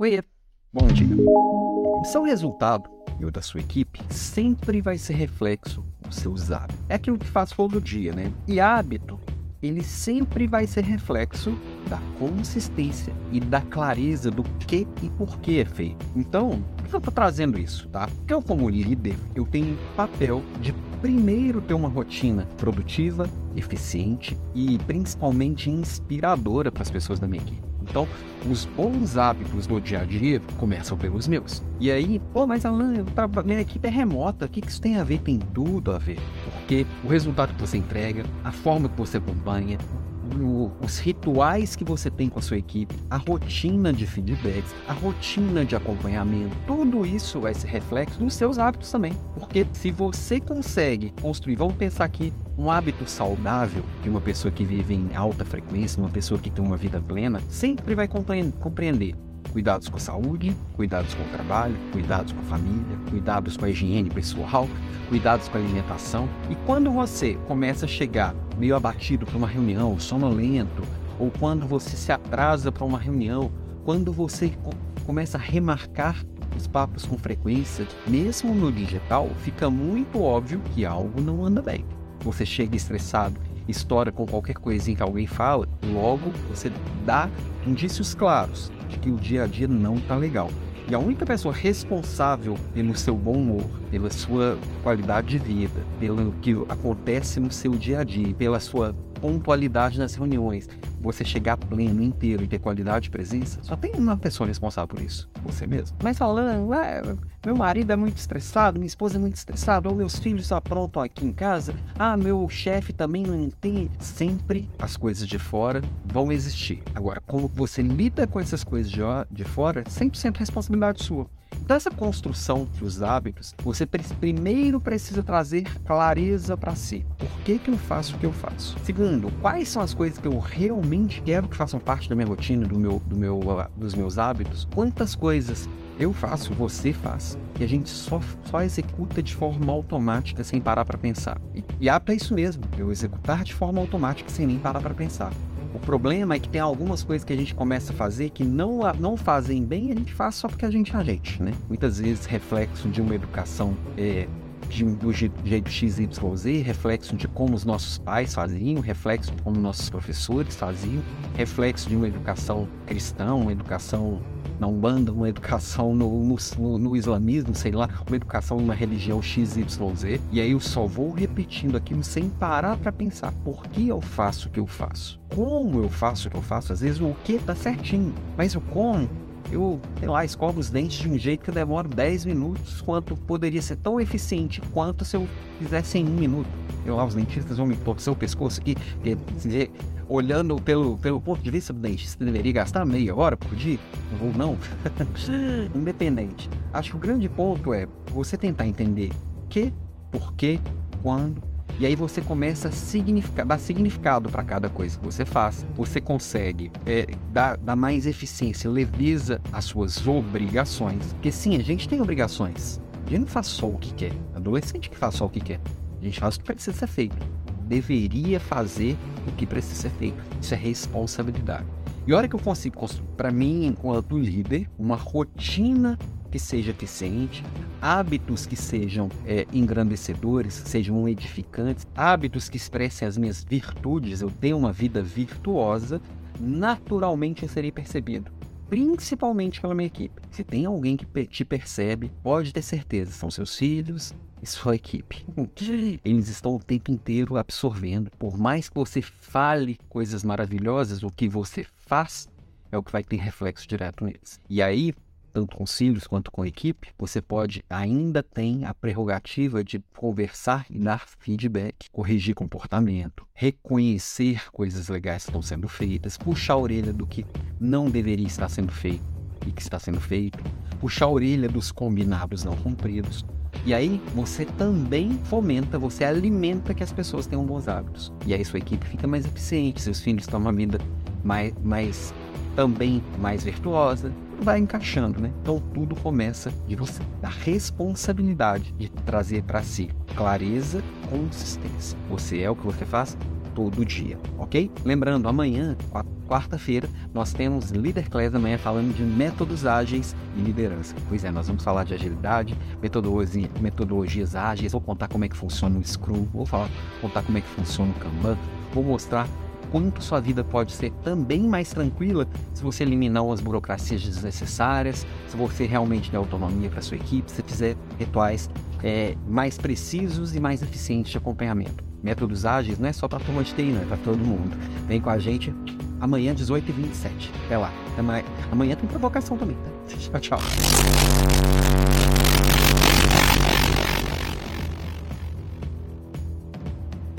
Oi, bom dia. Seu resultado e o da sua equipe sempre vai ser reflexo dos seus hábitos. É aquilo que faz todo dia, né? E hábito, ele sempre vai ser reflexo da consistência e da clareza do que e por que é feito. Então, por que eu estou trazendo isso, tá? Porque eu, como líder, eu tenho papel de primeiro ter uma rotina produtiva, eficiente e principalmente inspiradora para as pessoas da minha equipe. Então, os bons hábitos do dia a dia começam pelos meus. E aí, pô, mas Alan, eu minha equipe é remota, o que, que isso tem a ver? Tem tudo a ver. Porque o resultado que você entrega, a forma que você acompanha, os rituais que você tem com a sua equipe, a rotina de feedbacks, a rotina de acompanhamento, tudo isso vai ser reflexo dos seus hábitos também. Porque se você consegue construir, vamos pensar aqui, um hábito saudável de uma pessoa que vive em alta frequência, uma pessoa que tem uma vida plena, sempre vai compreender cuidados com a saúde, cuidados com o trabalho, cuidados com a família, cuidados com a higiene pessoal, cuidados com a alimentação. E quando você começa a chegar meio abatido para uma reunião, sonolento, ou quando você se atrasa para uma reunião, quando você começa a remarcar os papos com frequência, mesmo no digital, fica muito óbvio que algo não anda bem. Você chega estressado, estoura com qualquer coisinha que alguém fala, logo você dá indícios claros de que o dia a dia não está legal. E a única pessoa responsável pelo seu bom humor, pela sua qualidade de vida, pelo que acontece no seu dia a dia, pela sua pontualidade nas reuniões, você chegar pleno, inteiro e ter qualidade de presença, só tem uma pessoa responsável por isso, você mesmo. Mas falando, ué, meu marido é muito estressado, minha esposa é muito estressada, ou meus filhos aprontam aqui em casa, ah, meu chefe também não entende. Sempre as coisas de fora vão existir. Agora, como você lida com essas coisas de, de fora, 100% responsabilidade sua. Dessa construção dos hábitos, você primeiro precisa trazer clareza para si. Por que, que eu faço o que eu faço? Segundo, quais são as coisas que eu realmente quero que façam parte da minha rotina, do meu, do meu, dos meus hábitos? Quantas coisas eu faço, você faz, e a gente só, só executa de forma automática sem parar para pensar. E, e é isso mesmo, eu executar de forma automática sem nem parar para pensar. O problema é que tem algumas coisas que a gente começa a fazer que não, não fazem bem e a gente faz só porque a gente é a gente, né? Muitas vezes reflexo de uma educação é, de, do jeito XYZ, reflexo de como os nossos pais faziam, reflexo de como nossos professores faziam, reflexo de uma educação cristã, uma educação na Umbanda, uma educação no, no, no, islamismo, sei lá, uma educação em uma religião XYZ. E aí eu só vou repetindo aquilo sem parar para pensar por que eu faço o que eu faço. Como eu faço o que eu faço? Às vezes o que tá certinho, mas o como eu, sei lá, escovo os dentes de um jeito que demora 10 minutos, quanto poderia ser tão eficiente quanto se eu fizesse em um minuto. Eu lá, os dentistas vão me torcer o pescoço aqui, quer dizer, olhando pelo, pelo ponto de vista do dentista, deveria gastar meia hora por dia? Ou não? Independente. Acho que o grande ponto é você tentar entender que, por quê, quando, e aí você começa a significar, dar significado para cada coisa que você faz. Você consegue é, dar, dar mais eficiência, leveza às suas obrigações. Porque sim, a gente tem obrigações. A gente não faz só o que quer. Adolescente que faz só o que quer. A gente faz o que precisa ser feito. Deveria fazer o que precisa ser feito. Isso é responsabilidade. E a hora que eu consigo construir, para mim, enquanto líder, uma rotina que seja eficiente, hábitos que sejam é, engrandecedores, sejam edificantes, hábitos que expressem as minhas virtudes, eu tenho uma vida virtuosa, naturalmente eu serei percebido. Principalmente pela minha equipe. Se tem alguém que te percebe, pode ter certeza, são seus filhos, e sua equipe. Eles estão o tempo inteiro absorvendo. Por mais que você fale coisas maravilhosas, o que você faz é o que vai ter reflexo direto neles. E aí, tanto com filhos quanto com equipe, você pode ainda tem a prerrogativa de conversar e dar feedback, corrigir comportamento, reconhecer coisas legais que estão sendo feitas, puxar a orelha do que não deveria estar sendo feito e que está sendo feito, puxar a orelha dos combinados não cumpridos. E aí você também fomenta, você alimenta que as pessoas tenham bons hábitos. E aí sua equipe fica mais eficiente, seus filhos têm uma vida mais, mais também mais virtuosa, vai encaixando, né? Então tudo começa de você, da responsabilidade de trazer para si clareza, consistência. Você é o que você faz todo dia, ok? Lembrando, amanhã, quarta-feira, nós temos Leader Class amanhã falando de métodos ágeis e liderança. Pois é, nós vamos falar de agilidade, metodologia, metodologias ágeis, vou contar como é que funciona o Scrum, vou falar, contar como é que funciona o Kanban, vou mostrar quanto sua vida pode ser também mais tranquila se você eliminar as burocracias desnecessárias, se você realmente der autonomia para sua equipe, se fizer rituais é, mais precisos e mais eficientes de acompanhamento. Métodos ágeis não é só para a turma de TI, não, é para todo mundo. Vem com a gente amanhã, 18h27. Até lá. Amanhã, amanhã tem provocação também, tá? Tchau, tchau.